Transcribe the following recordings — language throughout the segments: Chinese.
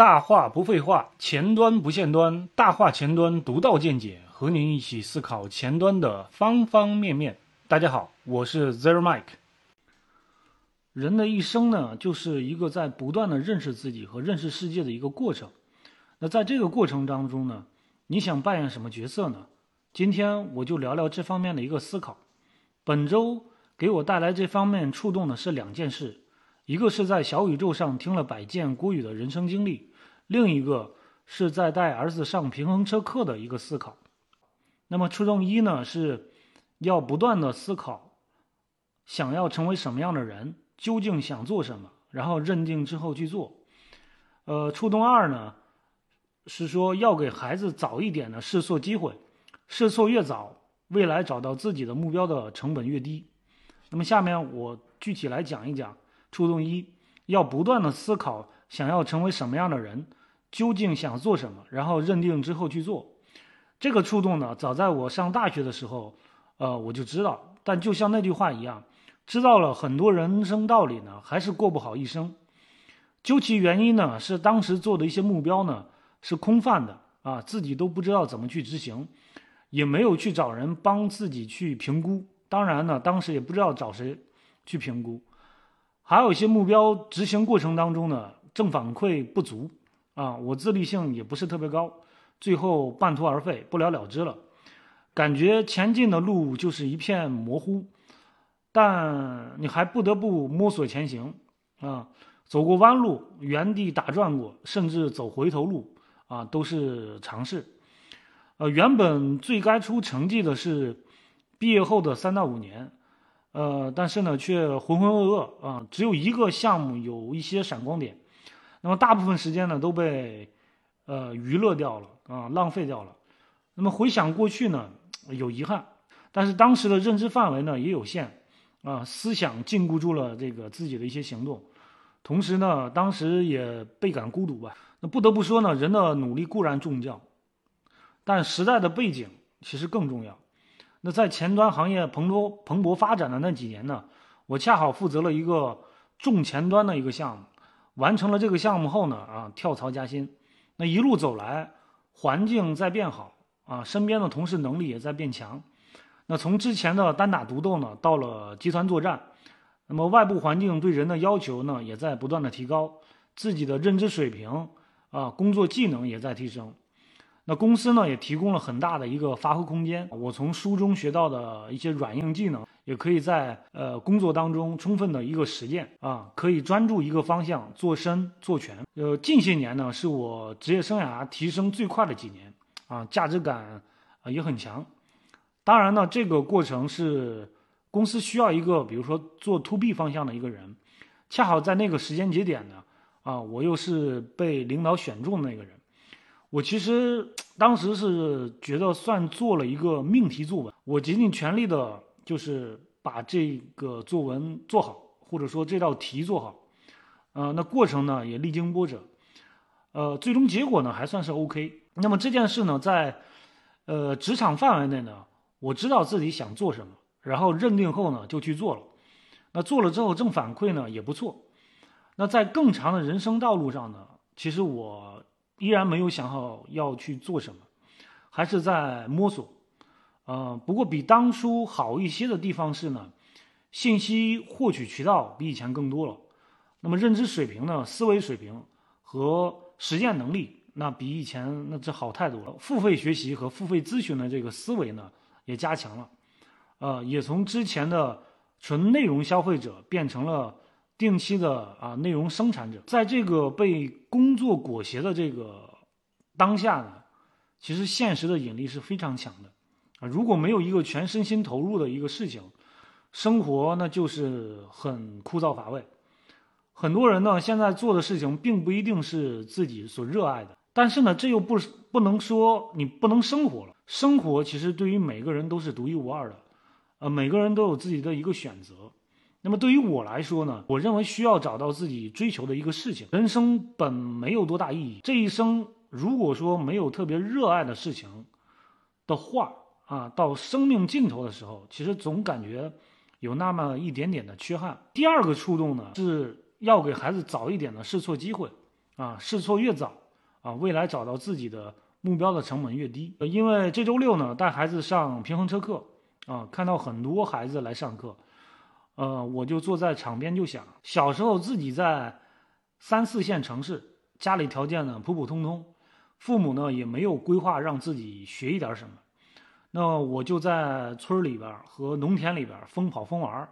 大话不废话，前端不限端，大话前端独到见解，和您一起思考前端的方方面面。大家好，我是 Zero Mike。人的一生呢，就是一个在不断的认识自己和认识世界的一个过程。那在这个过程当中呢，你想扮演什么角色呢？今天我就聊聊这方面的一个思考。本周给我带来这方面触动的是两件事，一个是在小宇宙上听了百件郭宇的人生经历。另一个是在带儿子上平衡车课的一个思考。那么初动一呢，是要不断的思考，想要成为什么样的人，究竟想做什么，然后认定之后去做。呃，初衷二呢，是说要给孩子早一点的试错机会，试错越早，未来找到自己的目标的成本越低。那么下面我具体来讲一讲初动一，要不断的思考，想要成为什么样的人。究竟想做什么，然后认定之后去做，这个触动呢？早在我上大学的时候，呃，我就知道。但就像那句话一样，知道了很多人生道理呢，还是过不好一生。究其原因呢，是当时做的一些目标呢是空泛的啊，自己都不知道怎么去执行，也没有去找人帮自己去评估。当然呢，当时也不知道找谁去评估。还有一些目标执行过程当中呢，正反馈不足。啊，我自律性也不是特别高，最后半途而废，不了了之了。感觉前进的路就是一片模糊，但你还不得不摸索前行啊。走过弯路，原地打转过，甚至走回头路啊，都是尝试。呃，原本最该出成绩的是毕业后的三到五年，呃，但是呢，却浑浑噩噩啊，只有一个项目有一些闪光点。那么大部分时间呢都被，呃娱乐掉了啊，浪费掉了。那么回想过去呢，有遗憾，但是当时的认知范围呢也有限啊，思想禁锢住了这个自己的一些行动。同时呢，当时也倍感孤独吧。那不得不说呢，人的努力固然重要，但时代的背景其实更重要。那在前端行业蓬勃蓬勃发展的那几年呢，我恰好负责了一个重前端的一个项目。完成了这个项目后呢，啊，跳槽加薪，那一路走来，环境在变好啊，身边的同事能力也在变强，那从之前的单打独斗呢，到了集团作战，那么外部环境对人的要求呢，也在不断的提高，自己的认知水平啊，工作技能也在提升。那公司呢也提供了很大的一个发挥空间。我从书中学到的一些软硬技能，也可以在呃工作当中充分的一个实践啊，可以专注一个方向，做深做全。呃，近些年呢是我职业生涯提升最快的几年啊，价值感啊也很强。当然呢，这个过程是公司需要一个，比如说做 to B 方向的一个人，恰好在那个时间节点呢，啊，我又是被领导选中的那个人。我其实 当时是觉得算做了一个命题作文，我竭尽全力的，就是把这个作文做好，或者说这道题做好，呃，那过程呢也历经波折，呃，最终结果呢还算是 OK。那么这件事呢，在呃职场范围内呢，我知道自己想做什么，然后认定后呢就去做了，那做了之后正反馈呢也不错。那在更长的人生道路上呢，其实我。依然没有想好要去做什么，还是在摸索。呃，不过比当初好一些的地方是呢，信息获取渠道比以前更多了。那么认知水平呢，思维水平和实践能力，那比以前那这好太多了。付费学习和付费咨询的这个思维呢，也加强了。呃，也从之前的纯内容消费者变成了。定期的啊，内容生产者，在这个被工作裹挟的这个当下呢，其实现实的引力是非常强的啊。如果没有一个全身心投入的一个事情，生活那就是很枯燥乏味。很多人呢，现在做的事情并不一定是自己所热爱的，但是呢，这又不不能说你不能生活了。生活其实对于每个人都是独一无二的，呃，每个人都有自己的一个选择。那么对于我来说呢，我认为需要找到自己追求的一个事情。人生本没有多大意义，这一生如果说没有特别热爱的事情的话，啊，到生命尽头的时候，其实总感觉有那么一点点的缺憾。第二个触动呢，是要给孩子早一点的试错机会，啊，试错越早啊，未来找到自己的目标的成本越低。因为这周六呢，带孩子上平衡车课啊，看到很多孩子来上课，呃，我就坐在场边就想，小时候自己在三四线城市，家里条件呢普普通通，父母呢也没有规划让自己学一点什么，那我就在村里边和农田里边疯跑疯玩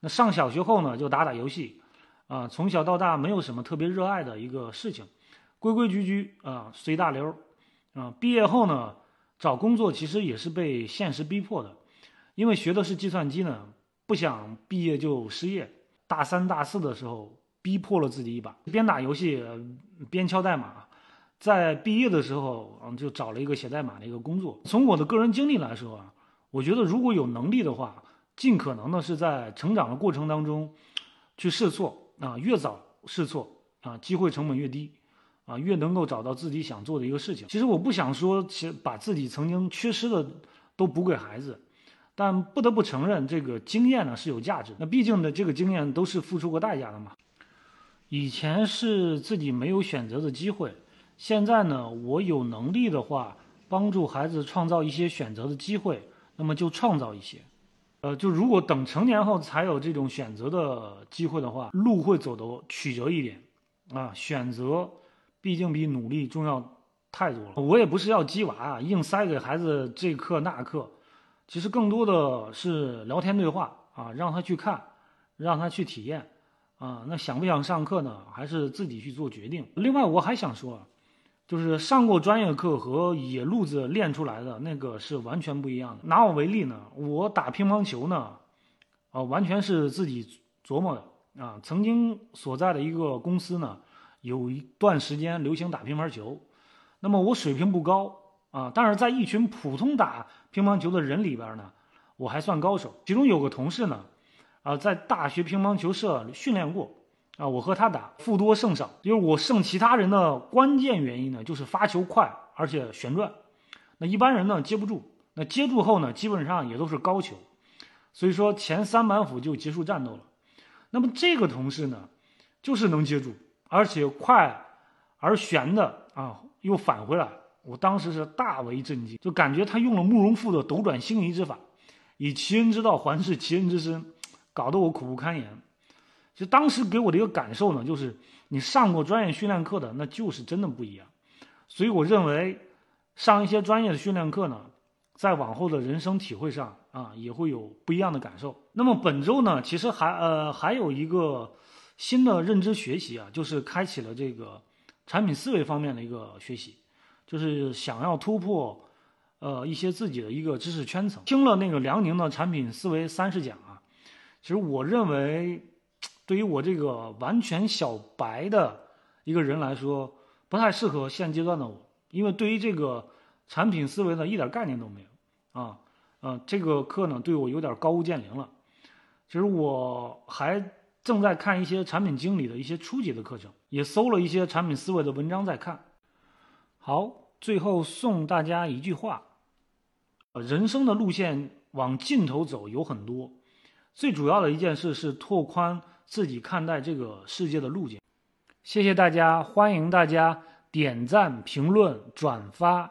那上小学后呢，就打打游戏。啊，从小到大没有什么特别热爱的一个事情，规规矩矩啊，随大流啊。毕业后呢，找工作其实也是被现实逼迫的，因为学的是计算机呢，不想毕业就失业。大三、大四的时候，逼迫了自己一把，边打游戏边敲代码。在毕业的时候，嗯，就找了一个写代码的一个工作。从我的个人经历来说啊，我觉得如果有能力的话，尽可能的是在成长的过程当中去试错。啊，越早试错啊，机会成本越低，啊，越能够找到自己想做的一个事情。其实我不想说，其实把自己曾经缺失的都补给孩子，但不得不承认，这个经验呢是有价值。那毕竟呢，这个经验都是付出过代价的嘛。以前是自己没有选择的机会，现在呢，我有能力的话，帮助孩子创造一些选择的机会，那么就创造一些。呃，就如果等成年后才有这种选择的机会的话，路会走得曲折一点，啊，选择毕竟比努力重要太多了。我也不是要鸡娃，硬塞给孩子这课那课，其实更多的是聊天对话啊，让他去看，让他去体验，啊，那想不想上课呢？还是自己去做决定。另外，我还想说。就是上过专业课和野路子练出来的那个是完全不一样的。拿我为例呢，我打乒乓球呢，啊，完全是自己琢磨的啊。曾经所在的一个公司呢，有一段时间流行打乒乓球，那么我水平不高啊，但是在一群普通打乒乓球的人里边呢，我还算高手。其中有个同事呢，啊，在大学乒乓球社训练过。啊，我和他打，负多胜少，因为我胜其他人的关键原因呢，就是发球快，而且旋转，那一般人呢接不住，那接住后呢，基本上也都是高球，所以说前三板斧就结束战斗了。那么这个同事呢，就是能接住，而且快而旋的啊，又返回来，我当时是大为震惊，就感觉他用了慕容复的斗转星移之法，以其人之道还治其人之身，搞得我苦不堪言。就当时给我的一个感受呢，就是你上过专业训练课的，那就是真的不一样。所以我认为，上一些专业的训练课呢，在往后的人生体会上啊，也会有不一样的感受。那么本周呢，其实还呃还有一个新的认知学习啊，就是开启了这个产品思维方面的一个学习，就是想要突破呃一些自己的一个知识圈层。听了那个辽宁的产品思维三十讲啊，其实我认为。对于我这个完全小白的一个人来说，不太适合现阶段的我，因为对于这个产品思维呢，一点概念都没有啊。嗯，这个课呢，对我有点高屋建瓴了。其实我还正在看一些产品经理的一些初级的课程，也搜了一些产品思维的文章在看。好，最后送大家一句话：人生的路线往尽头走有很多，最主要的一件事是拓宽。自己看待这个世界的路径。谢谢大家，欢迎大家点赞、评论、转发。